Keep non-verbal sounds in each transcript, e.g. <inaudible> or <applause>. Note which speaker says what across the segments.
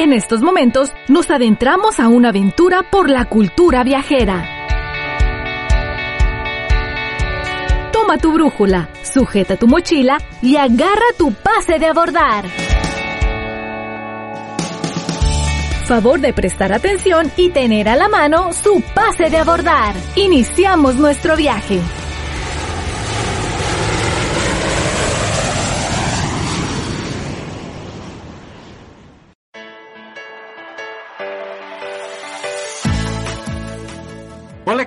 Speaker 1: En estos momentos nos adentramos a una aventura por la cultura viajera. Toma tu brújula, sujeta tu mochila y agarra tu pase de abordar. Favor de prestar atención y tener a la mano su pase de abordar. Iniciamos nuestro viaje.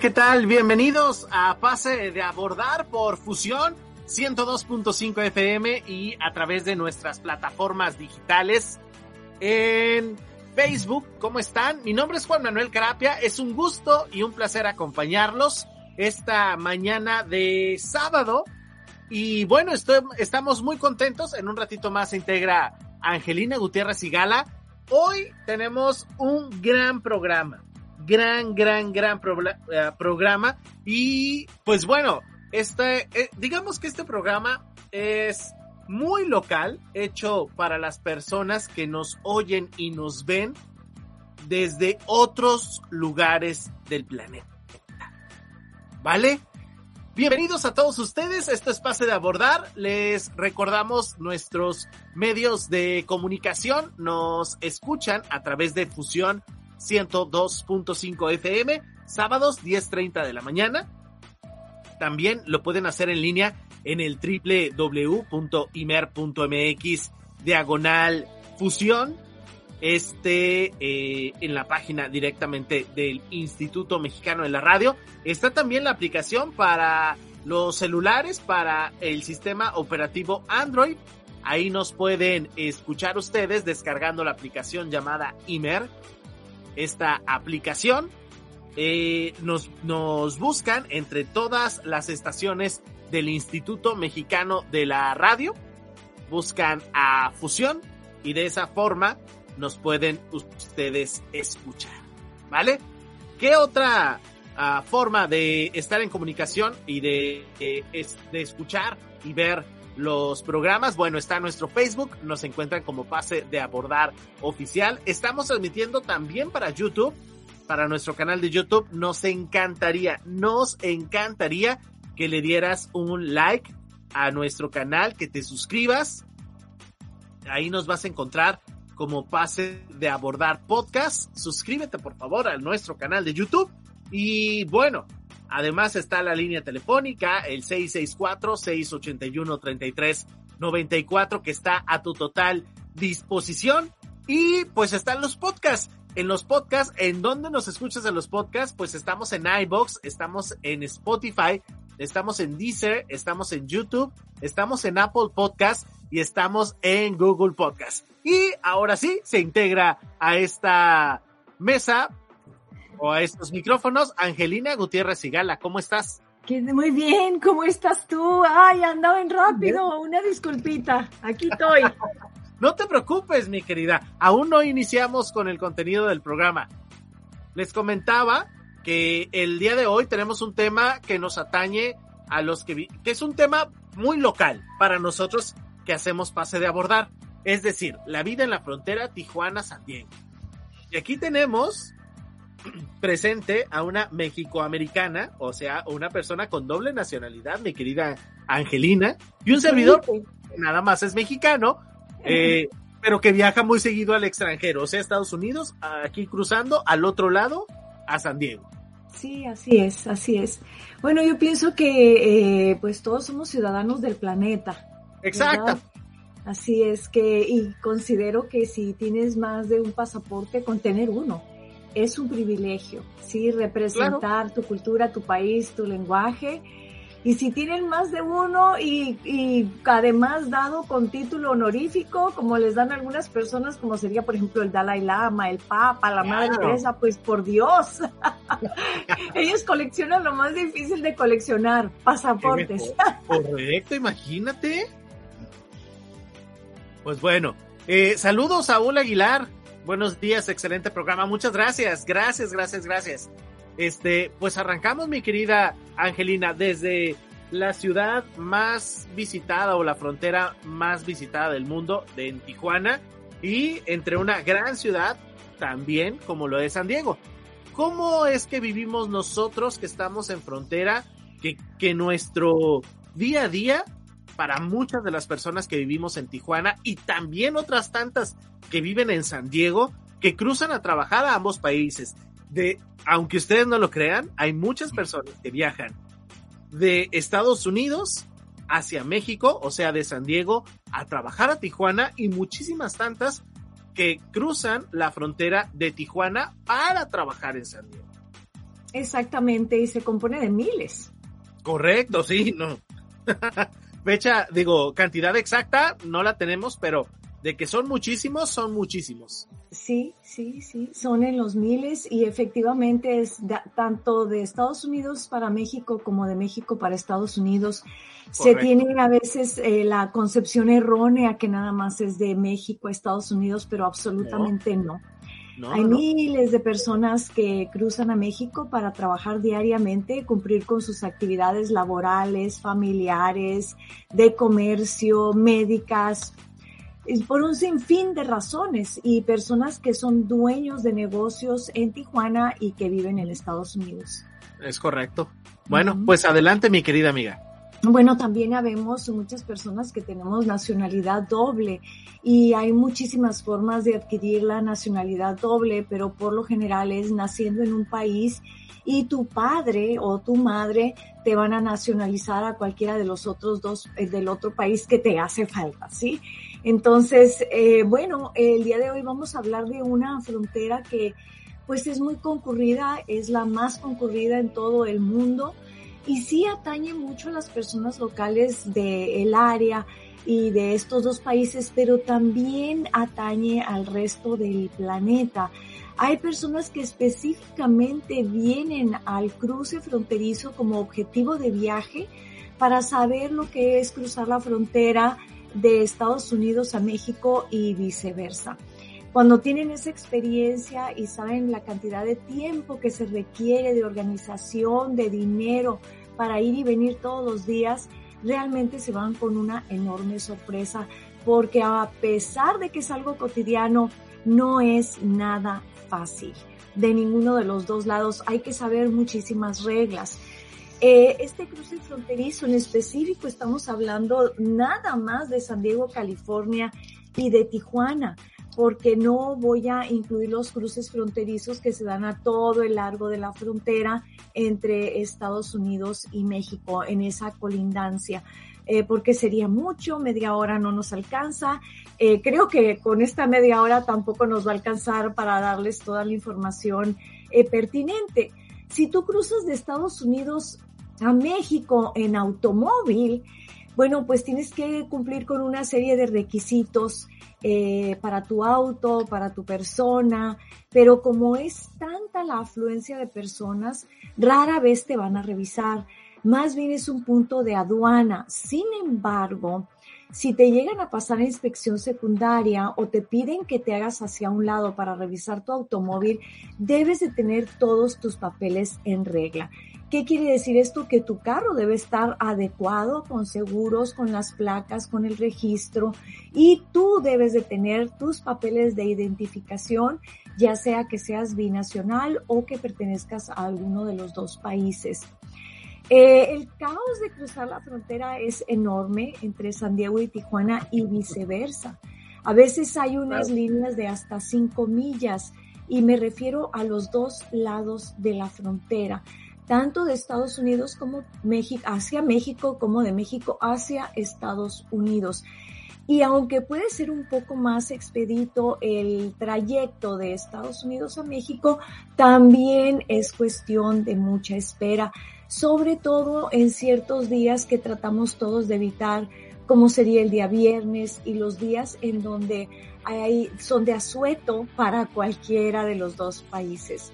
Speaker 2: ¿Qué tal? Bienvenidos a Pase de Abordar por Fusión 102.5 FM y a través de nuestras plataformas digitales en Facebook. ¿Cómo están? Mi nombre es Juan Manuel Carapia. Es un gusto y un placer acompañarlos esta mañana de sábado. Y bueno, estamos muy contentos. En un ratito más se integra Angelina Gutiérrez y Gala. Hoy tenemos un gran programa gran, gran, gran eh, programa. Y pues bueno, este, eh, digamos que este programa es muy local, hecho para las personas que nos oyen y nos ven desde otros lugares del planeta. ¿Vale? Bienvenidos a todos ustedes, esto es Pase de Abordar, les recordamos nuestros medios de comunicación, nos escuchan a través de Fusión 102.5 FM, sábados 10.30 de la mañana. También lo pueden hacer en línea en el www.imer.mx diagonal fusión. Este eh, en la página directamente del Instituto Mexicano de la Radio. Está también la aplicación para los celulares, para el sistema operativo Android. Ahí nos pueden escuchar ustedes descargando la aplicación llamada Imer esta aplicación. Eh, nos, nos buscan entre todas las estaciones del Instituto Mexicano de la Radio. Buscan a Fusión y de esa forma nos pueden ustedes escuchar. ¿Vale? ¿Qué otra ah, forma de estar en comunicación y de, de escuchar y ver los programas. Bueno, está nuestro Facebook, nos encuentran como Pase de Abordar Oficial. Estamos transmitiendo también para YouTube, para nuestro canal de YouTube. Nos encantaría, nos encantaría que le dieras un like a nuestro canal, que te suscribas. Ahí nos vas a encontrar como Pase de Abordar Podcast. Suscríbete por favor a nuestro canal de YouTube. Y bueno, Además está la línea telefónica, el 664-681-3394, que está a tu total disposición. Y pues están los podcasts. En los podcasts, ¿en dónde nos escuchas en los podcasts? Pues estamos en iBox, estamos en Spotify, estamos en Deezer, estamos en YouTube, estamos en Apple Podcast y estamos en Google Podcast. Y ahora sí, se integra a esta mesa o a estos micrófonos. Angelina Gutiérrez y Gala, ¿cómo estás?
Speaker 3: Muy bien, ¿cómo estás tú? Ay, andaba en rápido, una disculpita, aquí estoy. <laughs>
Speaker 2: no te preocupes, mi querida, aún no iniciamos con el contenido del programa. Les comentaba que el día de hoy tenemos un tema que nos atañe a los que, que es un tema muy local para nosotros que hacemos pase de abordar, es decir, la vida en la frontera Tijuana-San Diego. Y aquí tenemos <clears throat> presente a una mexicoamericana, o sea, una persona con doble nacionalidad, mi querida Angelina, y un servidor que nada más es mexicano, eh, <laughs> pero que viaja muy seguido al extranjero, o sea, Estados Unidos, aquí cruzando al otro lado a San Diego.
Speaker 3: Sí, así es, así es. Bueno, yo pienso que eh, pues todos somos ciudadanos del planeta.
Speaker 2: Exacto.
Speaker 3: Así es que, y considero que si tienes más de un pasaporte, con tener uno es un privilegio, ¿sí? Representar tu cultura, tu país, tu lenguaje. Y si tienen más de uno y, y, además dado con título honorífico, como les dan algunas personas, como sería por ejemplo el Dalai Lama, el Papa, la Madre Teresa, pues por Dios. <laughs> Ellos coleccionan lo más difícil de coleccionar, pasaportes.
Speaker 2: Correcto, imagínate. Pues bueno, eh, saludos a Saúl Aguilar, Buenos días, excelente programa. Muchas gracias, gracias, gracias, gracias. Este, pues arrancamos, mi querida Angelina, desde la ciudad más visitada o la frontera más visitada del mundo, de en Tijuana. y entre una gran ciudad también como lo es San Diego. ¿Cómo es que vivimos nosotros que estamos en frontera, que, que nuestro día a día, para muchas de las personas que vivimos en Tijuana y también otras tantas que viven en San Diego, que cruzan a trabajar a ambos países, de, aunque ustedes no lo crean, hay muchas personas que viajan de Estados Unidos hacia México, o sea, de San Diego a trabajar a Tijuana y muchísimas tantas que cruzan la frontera de Tijuana para trabajar en San Diego.
Speaker 3: Exactamente, y se compone de miles.
Speaker 2: Correcto, sí, no. <laughs> Fecha, digo, cantidad exacta no la tenemos, pero de que son muchísimos, son muchísimos.
Speaker 3: Sí, sí, sí, son en los miles y efectivamente es tanto de Estados Unidos para México como de México para Estados Unidos. Se tiene a veces eh, la concepción errónea que nada más es de México a Estados Unidos, pero absolutamente no. Hay miles de personas que cruzan a México para trabajar diariamente, cumplir con sus actividades laborales, familiares, de comercio, médicas, por un sinfín de razones y personas que son dueños de negocios en Tijuana y que viven en Estados Unidos.
Speaker 2: Es correcto. Bueno, pues adelante mi querida amiga.
Speaker 3: Bueno, también habemos muchas personas que tenemos nacionalidad doble y hay muchísimas formas de adquirir la nacionalidad doble, pero por lo general es naciendo en un país y tu padre o tu madre te van a nacionalizar a cualquiera de los otros dos eh, del otro país que te hace falta, ¿sí? Entonces, eh, bueno, el día de hoy vamos a hablar de una frontera que pues es muy concurrida, es la más concurrida en todo el mundo y sí atañe mucho a las personas locales del área y de estos dos países, pero también atañe al resto del planeta. Hay personas que específicamente vienen al cruce fronterizo como objetivo de viaje para saber lo que es cruzar la frontera de Estados Unidos a México y viceversa. Cuando tienen esa experiencia y saben la cantidad de tiempo que se requiere de organización, de dinero para ir y venir todos los días, realmente se van con una enorme sorpresa porque a pesar de que es algo cotidiano, no es nada fácil. De ninguno de los dos lados hay que saber muchísimas reglas. Eh, este cruce fronterizo en específico estamos hablando nada más de San Diego, California y de Tijuana, porque no voy a incluir los cruces fronterizos que se dan a todo el largo de la frontera entre Estados Unidos y México en esa colindancia. Eh, porque sería mucho, media hora no nos alcanza. Eh, creo que con esta media hora tampoco nos va a alcanzar para darles toda la información pertinente. Si tú cruzas de Estados Unidos a México en automóvil, bueno, pues tienes que cumplir con una serie de requisitos eh, para tu auto, para tu persona, pero como es tanta la afluencia de personas, rara vez te van a revisar. Más bien es un punto de aduana. Sin embargo, si te llegan a pasar inspección secundaria o te piden que te hagas hacia un lado para revisar tu automóvil, debes de tener todos tus papeles en regla. ¿Qué quiere decir esto? Que tu carro debe estar adecuado, con seguros, con las placas, con el registro y tú debes de tener tus papeles de identificación, ya sea que seas binacional o que pertenezcas a alguno de los dos países. Eh, el caos de cruzar la frontera es enorme entre San Diego y Tijuana y viceversa. A veces hay unas líneas de hasta cinco millas y me refiero a los dos lados de la frontera tanto de Estados Unidos como México, hacia México, como de México hacia Estados Unidos. Y aunque puede ser un poco más expedito el trayecto de Estados Unidos a México, también es cuestión de mucha espera, sobre todo en ciertos días que tratamos todos de evitar, como sería el día viernes y los días en donde hay, son de asueto para cualquiera de los dos países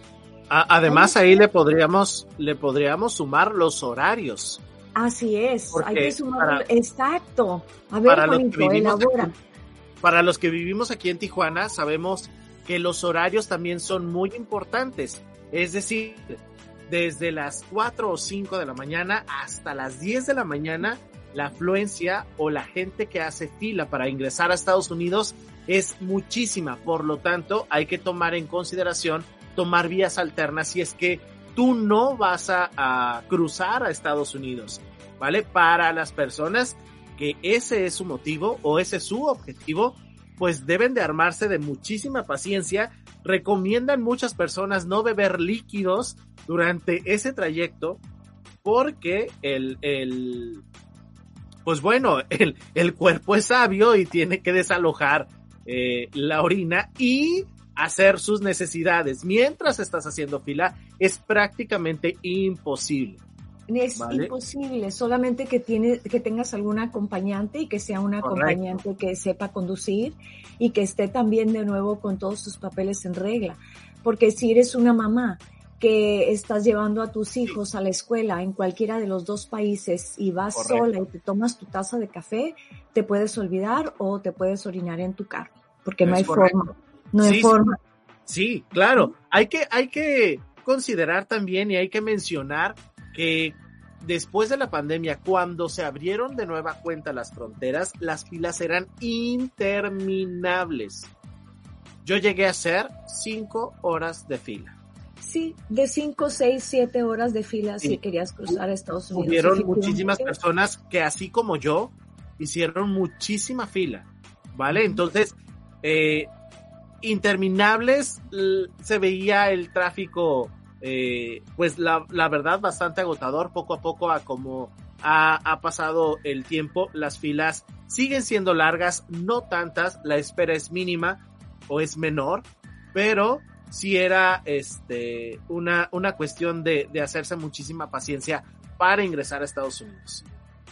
Speaker 2: además ahí le podríamos, le podríamos sumar los horarios.
Speaker 3: Así es, hay que sumar, exacto. A ver,
Speaker 2: para los, elabora. para los que vivimos aquí en Tijuana, sabemos que los horarios también son muy importantes. Es decir, desde las 4 o 5 de la mañana hasta las 10 de la mañana, la afluencia o la gente que hace fila para ingresar a Estados Unidos es muchísima. Por lo tanto, hay que tomar en consideración tomar vías alternas si es que tú no vas a, cruzar a Estados Unidos, ¿vale? Para las personas que ese es su motivo o ese es su objetivo, pues deben de armarse de muchísima paciencia. Recomiendan muchas personas no beber líquidos durante ese trayecto porque el, el pues bueno, <laughs> el, el cuerpo es sabio y tiene que desalojar eh, la orina y hacer sus necesidades. Mientras estás haciendo fila, es prácticamente imposible.
Speaker 3: Es imposible, solamente que, tiene, que tengas algún acompañante y que sea un acompañante que sepa conducir y que esté también de nuevo con todos sus papeles en regla. Porque si eres una mamá que estás llevando a tus hijos a la escuela en cualquiera de los dos países y vas sola y te tomas tu taza de café, te puedes olvidar o te puedes orinar en tu carro, porque no, hay forma. No hay forma.
Speaker 2: Sí, claro. Hay que, hay que considerar también y hay que mencionar que después de la pandemia, cuando se abrieron de nueva cuenta las fronteras, las filas eran interminables. Yo llegué a hacer cinco horas de fila.
Speaker 3: Sí, de 5, 6, 7 horas de fila si querías cruzar a Estados Unidos.
Speaker 2: Hubieron muchísimas personas que así como yo hicieron muchísima fila, ¿vale? Entonces, eh, interminables, se veía el tráfico, eh, pues la, la, verdad bastante agotador, poco a poco a como ha, ha pasado el tiempo, las filas siguen siendo largas, no tantas, la espera es mínima o es menor, pero si era este, una, una cuestión de, de hacerse muchísima paciencia para ingresar a Estados Unidos.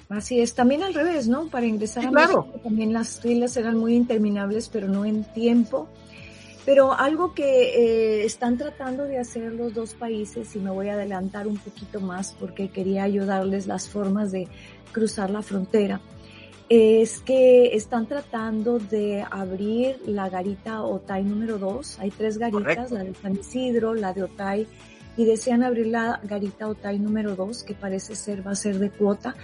Speaker 3: Así es, también al revés, ¿no? Para ingresar a México también las filas eran muy interminables, pero no en tiempo. Pero algo que eh, están tratando de hacer los dos países, y me voy a adelantar un poquito más porque quería ayudarles las formas de cruzar la frontera, es que están tratando de abrir la garita Otay número 2. Hay tres garitas, la de San Isidro, la de Otay, y desean abrir la garita Otay número 2, que parece ser va a ser de cuota,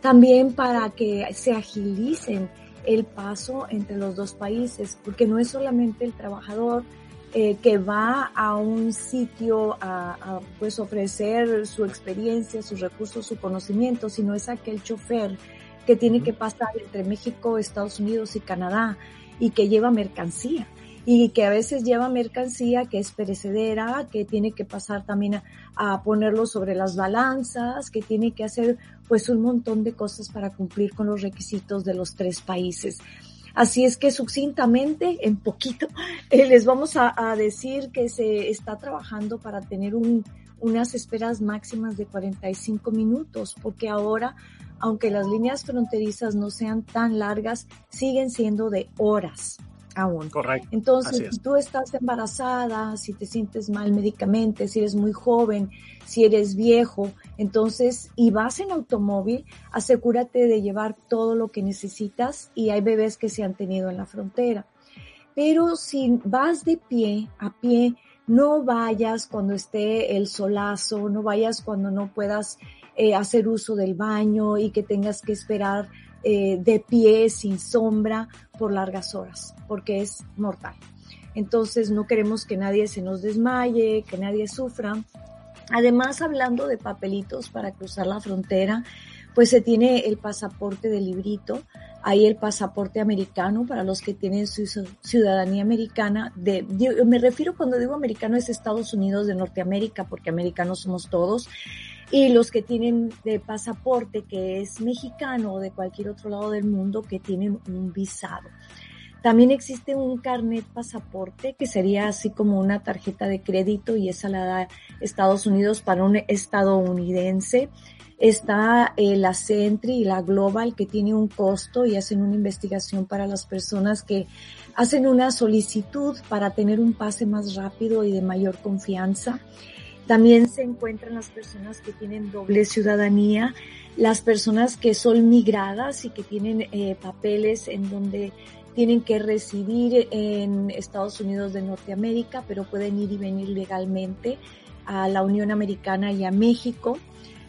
Speaker 3: también para que se agilicen el paso entre los dos países, porque no es solamente el trabajador eh, que va a un sitio a, a, pues ofrecer su experiencia, sus recursos, su conocimiento, sino es aquel chofer que tiene que pasar entre México, Estados Unidos y Canadá y que lleva mercancía y que a veces lleva mercancía que es perecedera, que tiene que pasar también a, ponerlo sobre las balanzas, que tiene que hacer pues un montón de cosas para cumplir con los requisitos de los tres países. Así es que sucintamente, en poquito, <laughs> eh, les vamos a, decir que se está trabajando para tener un, unas esperas máximas de 45 minutos, porque ahora aunque las líneas fronterizas no sean tan largas, siguen siendo de horas aún.
Speaker 2: Correcto.
Speaker 3: Entonces, si tú estás embarazada, si te sientes mal médicamente, si eres muy joven, si eres viejo, entonces, y vas en automóvil, asegúrate de llevar todo lo que necesitas y hay bebés que se han tenido en la frontera. Pero si vas de pie, a pie, no vayas cuando esté el solazo, no vayas cuando no puedas eh, hacer uso del baño y que tengas que esperar eh, de pie, sin sombra, por largas horas, porque es mortal. Entonces no queremos que nadie se nos desmaye, que nadie sufra. Además, hablando de papelitos para cruzar la frontera, pues se tiene el pasaporte de librito, hay el pasaporte americano para los que tienen su ciudadanía americana. De, me refiero cuando digo americano es Estados Unidos de Norteamérica, porque americanos somos todos y los que tienen de pasaporte que es mexicano o de cualquier otro lado del mundo que tienen un visado. También existe un carnet pasaporte que sería así como una tarjeta de crédito y esa la da Estados Unidos para un estadounidense. Está eh, la Sentry y la Global que tiene un costo y hacen una investigación para las personas que hacen una solicitud para tener un pase más rápido y de mayor confianza. También se encuentran las personas que tienen doble ciudadanía, las personas que son migradas y que tienen eh, papeles en donde tienen que residir en Estados Unidos de Norteamérica, pero pueden ir y venir legalmente a la Unión Americana y a México.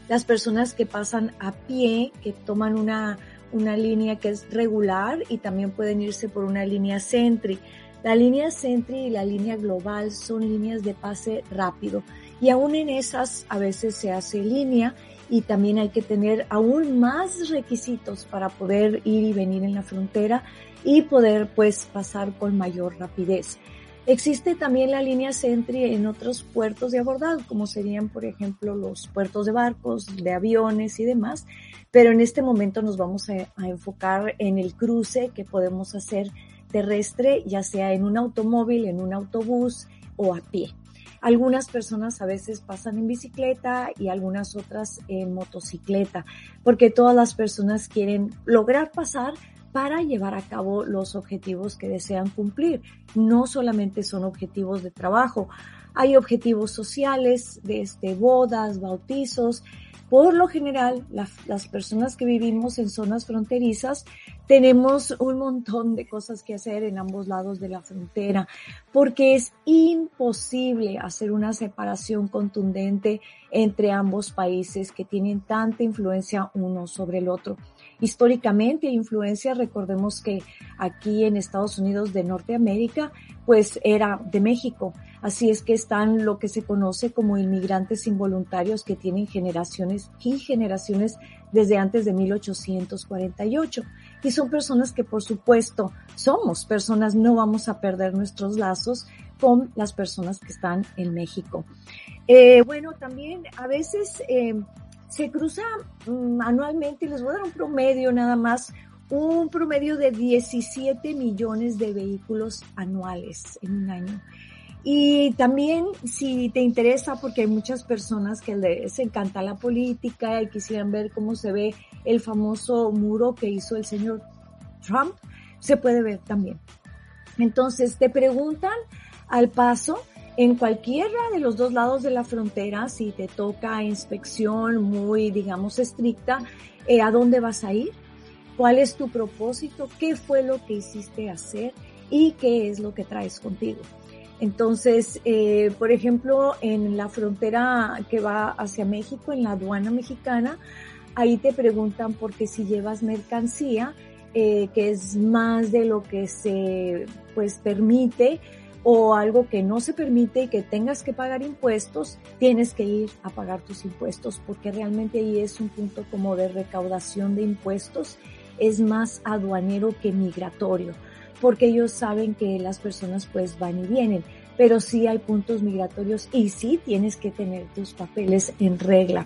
Speaker 3: Las personas que pasan a pie, que toman una, una línea que es regular y también pueden irse por una línea Sentry. La línea Sentry y la línea Global son líneas de pase rápido y aún en esas a veces se hace línea y también hay que tener aún más requisitos para poder ir y venir en la frontera y poder pues pasar con mayor rapidez. Existe también la línea Sentry en otros puertos de abordado, como serían, por ejemplo, los puertos de barcos, de aviones y demás, pero en este momento nos vamos a, enfocar en el cruce que podemos hacer terrestre, ya sea en un automóvil, en un autobús o a pie. Algunas personas a veces pasan en bicicleta y algunas otras en motocicleta, porque todas las personas quieren lograr pasar para llevar a cabo los objetivos que desean cumplir. No solamente son objetivos de trabajo, hay objetivos sociales, desde bodas, bautizos, por lo general, las personas que vivimos en zonas fronterizas tenemos un montón de cosas que hacer en ambos lados de la frontera, porque es imposible hacer una separación contundente entre ambos países que tienen tanta influencia uno sobre el otro. Históricamente, influencia, recordemos que aquí en Estados Unidos de Norteamérica, pues era de México. Así es que están lo que se conoce como inmigrantes involuntarios que tienen generaciones y generaciones desde antes de 1848. Y son personas que por supuesto somos personas, no vamos a perder nuestros lazos con las personas que están en México. Eh, bueno, también a veces eh, se cruza mm, anualmente, les voy a dar un promedio nada más, un promedio de 17 millones de vehículos anuales en un año. Y también si te interesa, porque hay muchas personas que les encanta la política y quisieran ver cómo se ve el famoso muro que hizo el señor Trump, se puede ver también. Entonces te preguntan al paso en cualquiera de los dos lados de la frontera, si te toca inspección muy, digamos, estricta, eh, ¿a dónde vas a ir? ¿Cuál es tu propósito? ¿Qué fue lo que hiciste hacer? ¿Y qué es lo que traes contigo? Entonces, eh, por ejemplo, en la frontera que va hacia México, en la aduana mexicana, ahí te preguntan porque si llevas mercancía, eh, que es más de lo que se pues permite o algo que no se permite y que tengas que pagar impuestos, tienes que ir a pagar tus impuestos porque realmente ahí es un punto como de recaudación de impuestos, es más aduanero que migratorio porque ellos saben que las personas pues van y vienen, pero sí hay puntos migratorios y sí tienes que tener tus papeles en regla.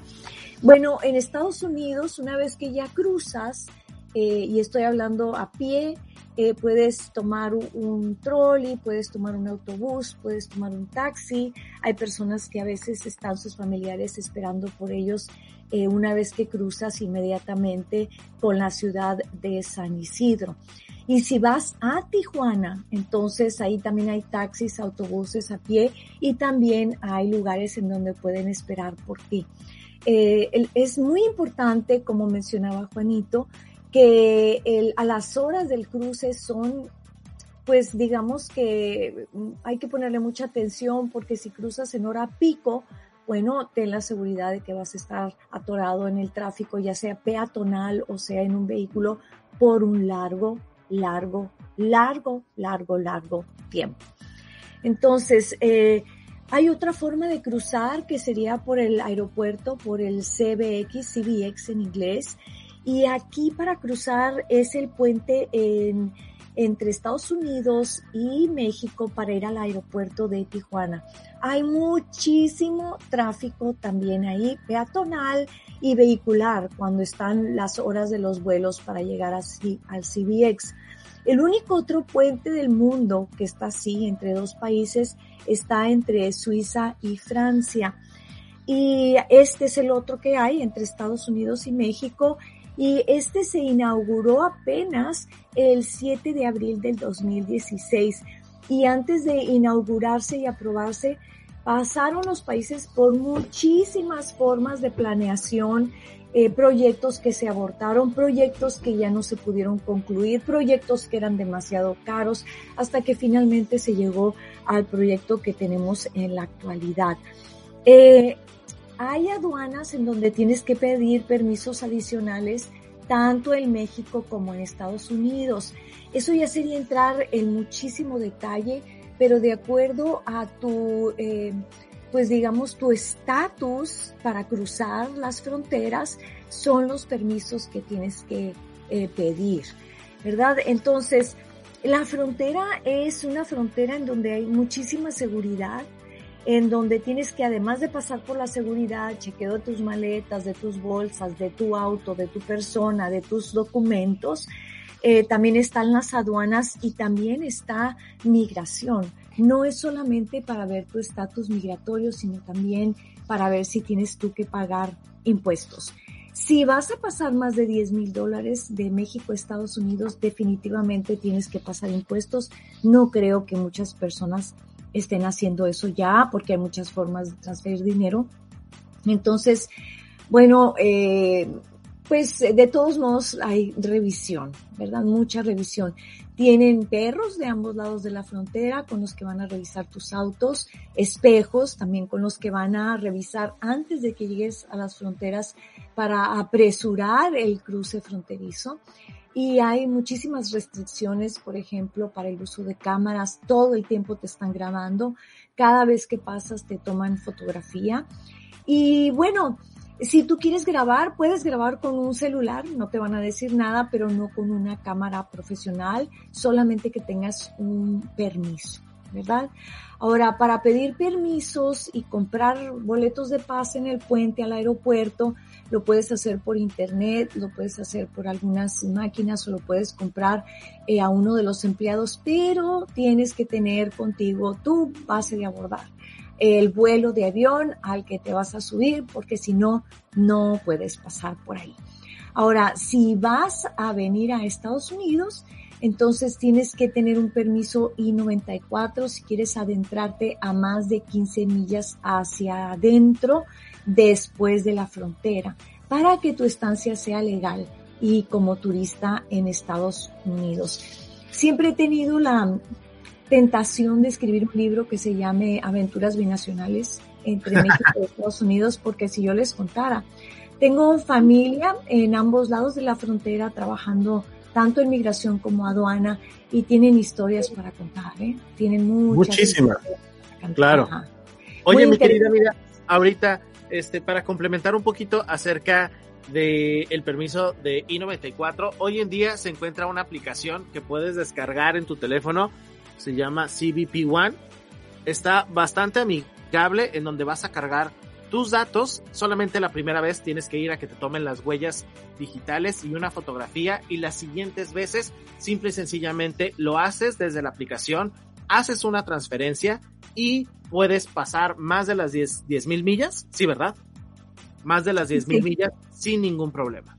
Speaker 3: Bueno, en Estados Unidos, una vez que ya cruzas, eh, y estoy hablando a pie, eh, puedes tomar un, trolley, puedes tomar un autobús, puedes tomar un taxi. Hay personas que a veces están sus familiares esperando por ellos eh, una vez que cruzas inmediatamente con la ciudad de San Isidro. Y si vas a Tijuana, entonces ahí también hay taxis, autobuses a pie y también hay lugares en donde pueden esperar por ti. Eh, es muy importante, como mencionaba Juanito, que a las horas del cruce son, pues digamos que hay que ponerle mucha atención porque si cruzas en hora pico, bueno, ten la seguridad de que vas a estar atorado en el tráfico, ya sea peatonal o sea en un vehículo por un largo largo, largo, largo, largo tiempo. Entonces, eh, hay otra forma de cruzar que sería por el aeropuerto, por el CBX, CBX en inglés. Y aquí para cruzar es el puente en, entre Estados Unidos y México para ir al aeropuerto de Tijuana. Hay muchísimo tráfico también ahí, peatonal y vehicular, cuando están las horas de los vuelos para llegar al CBX. El único otro puente del mundo que está así entre dos países está entre Suiza y Francia. Y este es el otro que hay entre Estados Unidos y México. Y este se inauguró apenas el 7 de abril del 2016. Y antes de inaugurarse y aprobarse, pasaron los países por muchísimas formas de planeación eh, proyectos que se abortaron, proyectos que ya no se pudieron concluir, proyectos que eran demasiado caros, hasta que finalmente se llegó al proyecto que tenemos en la actualidad. Eh, hay aduanas en donde tienes que pedir permisos adicionales tanto en México como en Estados Unidos. Eso ya sería entrar en muchísimo detalle, pero de acuerdo a tu, eh, pues digamos, tu estatus para cruzar las fronteras, son los permisos que tienes que eh, pedir, ¿verdad? Entonces, la frontera es una frontera en donde hay muchísima seguridad, en donde tienes que además de pasar por la seguridad, chequeo de tus maletas, de tus bolsas, de tu auto, de tu persona, de tus documentos, eh, también están las aduanas y también está migración. No es solamente para ver tu estatus migratorio, sino también para ver si tienes tú que pagar impuestos. Si vas a pasar más de 10 mil dólares de México a Estados Unidos, definitivamente tienes que pasar impuestos. No creo que muchas personas estén haciendo eso ya, porque hay muchas formas de transferir dinero. Entonces, bueno, eh, pues de todos modos hay revisión, ¿verdad? Mucha revisión. Tienen perros de ambos lados de la frontera con los que van a revisar tus autos, espejos también con los que van a revisar antes de que llegues a las fronteras para apresurar el cruce fronterizo y hay muchísimas restricciones, por ejemplo, para el uso de cámaras. Todo el tiempo te están grabando. Cada vez que pasas te toman fotografía. Y bueno, si tú quieres grabar, puedes grabar con un celular, no te van a decir nada, pero no con una cámara profesional, solamente que tengas un permiso, ¿verdad? Ahora, para pedir permisos y comprar boletos de pase en el puente al aeropuerto, lo puedes hacer por internet, lo puedes hacer por algunas máquinas o lo puedes comprar eh, a uno de los empleados, pero tienes que tener contigo tu base de abordar, el vuelo de avión al que te vas a subir, porque si no, no puedes pasar por ahí. Ahora, si vas a venir a Estados Unidos, entonces tienes que tener un permiso I-94 si quieres adentrarte a más de 15 millas hacia adentro después de la frontera para que tu estancia sea legal y como turista en Estados Unidos. Siempre he tenido la tentación de escribir un libro que se llame Aventuras Binacionales entre <laughs> México y Estados Unidos porque si yo les contara, tengo familia en ambos lados de la frontera trabajando tanto en migración como aduana, y tienen historias para contar, ¿eh? Tienen muchas.
Speaker 2: Muchísimas. Claro. Oye, mi querida amiga, ahorita, este, para complementar un poquito acerca del el permiso de I-94, hoy en día se encuentra una aplicación que puedes descargar en tu teléfono, se llama CBP One. Está bastante amigable en donde vas a cargar tus datos, solamente la primera vez tienes que ir a que te tomen las huellas digitales y una fotografía y las siguientes veces simple y sencillamente lo haces desde la aplicación, haces una transferencia y puedes pasar más de las 10 mil millas, sí, ¿verdad? Más de las 10 mil millas sin ningún problema.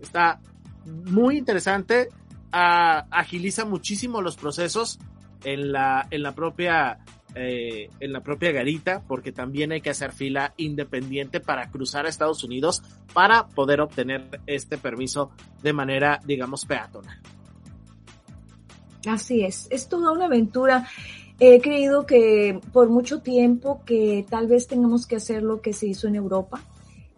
Speaker 2: Está muy interesante, ah, agiliza muchísimo los procesos en la, en la propia eh, en la propia garita, porque también hay que hacer fila independiente para cruzar a Estados Unidos para poder obtener este permiso de manera, digamos, peatonal.
Speaker 3: Así es, es toda una aventura. He creído que por mucho tiempo que tal vez tengamos que hacer lo que se hizo en Europa,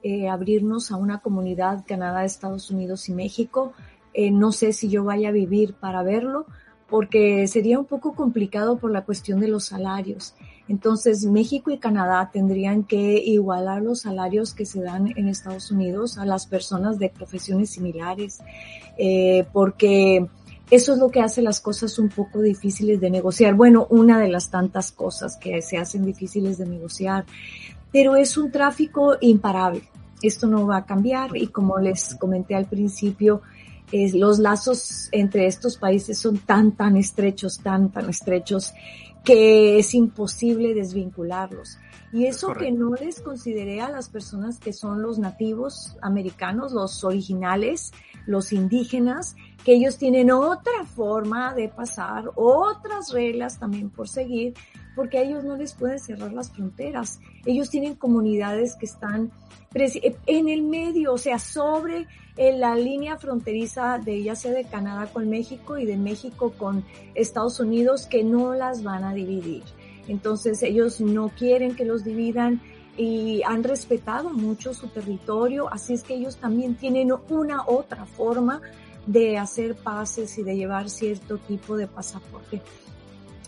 Speaker 3: eh, abrirnos a una comunidad Canadá, Estados Unidos y México. Eh, no sé si yo vaya a vivir para verlo, porque sería un poco complicado por la cuestión de los salarios. Entonces, México y Canadá tendrían que igualar los salarios que se dan en Estados Unidos a las personas de profesiones similares, eh, porque eso es lo que hace las cosas un poco difíciles de negociar. Bueno, una de las tantas cosas que se hacen difíciles de negociar, pero es un tráfico imparable. Esto no va a cambiar y como les comenté al principio, los lazos entre estos países son tan, tan estrechos, tan, tan estrechos, que es imposible desvincularlos. Y eso que no les consideré a las personas que son los nativos americanos, los originales, los indígenas, que ellos tienen otra forma de pasar, otras reglas también por seguir, porque a ellos no les pueden cerrar las fronteras. Ellos tienen comunidades que están en el medio, o sea, sobre la línea fronteriza de ya sea de Canadá con México y de México con Estados Unidos que no las van a dividir. Entonces ellos no quieren que los dividan y han respetado mucho su territorio, así es que ellos también tienen una otra forma de hacer pases y de llevar cierto tipo de pasaporte.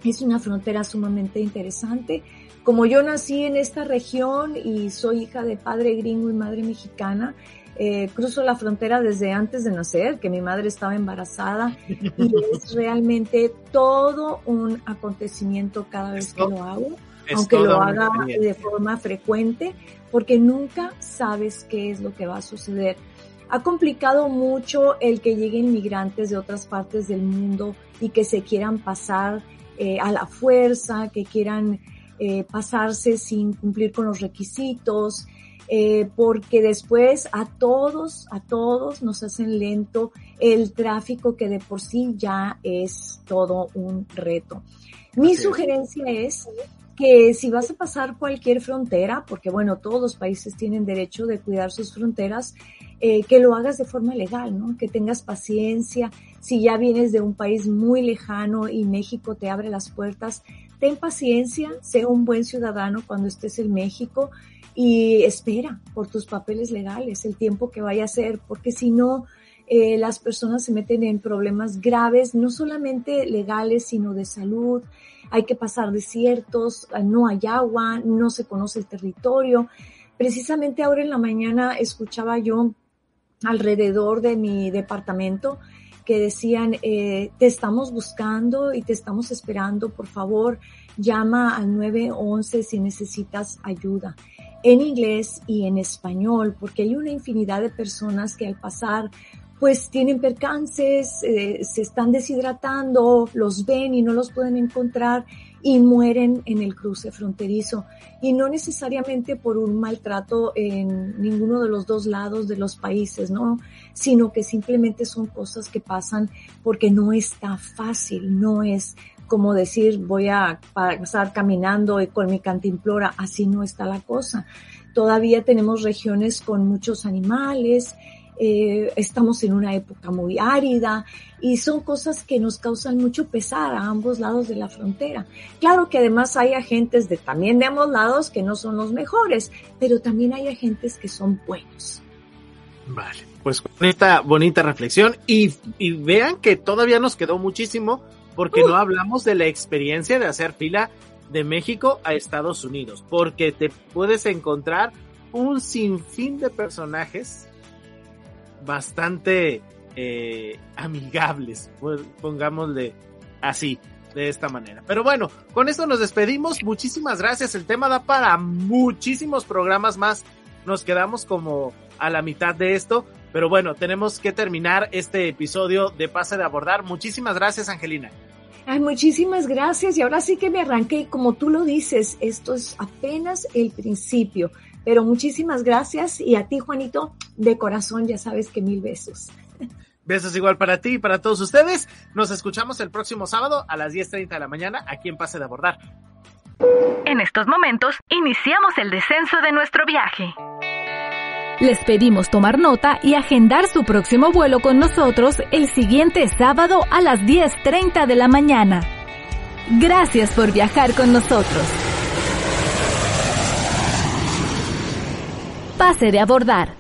Speaker 3: Es una frontera sumamente interesante. Como yo nací en esta región y soy hija de padre gringo y madre mexicana, eh, cruzo la frontera desde antes de nacer, que mi madre estaba embarazada y <laughs> es realmente todo un acontecimiento cada vez que lo hago aunque lo haga de forma frecuente, porque nunca sabes qué es lo que va a suceder. Ha complicado mucho el que lleguen migrantes de otras partes del mundo y que se quieran pasar eh, a la fuerza, que quieran eh, pasarse sin cumplir con los requisitos, eh, porque después a todos, a todos nos hacen lento el tráfico que de por sí ya es todo un reto. Mi sugerencia es que si vas a pasar cualquier frontera, porque bueno, todos los países tienen derecho de cuidar sus fronteras, eh, que lo hagas de forma legal, ¿no? Que tengas paciencia. Si ya vienes de un país muy lejano y México te abre las puertas, ten paciencia, sé un buen ciudadano cuando estés en México y espera por tus papeles legales el tiempo que vaya a ser, porque si no, eh, las personas se meten en problemas graves, no solamente legales, sino de salud, hay que pasar desiertos, no hay agua, no se conoce el territorio. Precisamente ahora en la mañana escuchaba yo alrededor de mi departamento que decían, eh, te estamos buscando y te estamos esperando, por favor, llama al 911 si necesitas ayuda en inglés y en español, porque hay una infinidad de personas que al pasar pues tienen percances, eh, se están deshidratando, los ven y no los pueden encontrar y mueren en el cruce fronterizo. Y no necesariamente por un maltrato en ninguno de los dos lados de los países, ¿no? Sino que simplemente son cosas que pasan porque no está fácil, no es como decir voy a pasar caminando con mi cantimplora, así no está la cosa. Todavía tenemos regiones con muchos animales, eh, estamos en una época muy árida y son cosas que nos causan mucho pesar a ambos lados de la frontera. Claro que además hay agentes de también de ambos lados que no son los mejores, pero también hay agentes que son buenos.
Speaker 2: Vale, pues con esta bonita reflexión y, y vean que todavía nos quedó muchísimo porque no hablamos de la experiencia de hacer fila de México a Estados Unidos, porque te puedes encontrar un sinfín de personajes bastante eh, amigables, pongámosle así, de esta manera. Pero bueno, con esto nos despedimos. Muchísimas gracias. El tema da para muchísimos programas más. Nos quedamos como a la mitad de esto. Pero bueno, tenemos que terminar este episodio de Pase de Abordar. Muchísimas gracias, Angelina.
Speaker 3: Ay, muchísimas gracias. Y ahora sí que me arranqué. Como tú lo dices, esto es apenas el principio. Pero muchísimas gracias y a ti, Juanito, de corazón, ya sabes que mil besos.
Speaker 2: Besos igual para ti y para todos ustedes. Nos escuchamos el próximo sábado a las 10.30 de la mañana aquí en Pase de Abordar.
Speaker 1: En estos momentos, iniciamos el descenso de nuestro viaje. Les pedimos tomar nota y agendar su próximo vuelo con nosotros el siguiente sábado a las 10.30 de la mañana. Gracias por viajar con nosotros. Pase de abordar.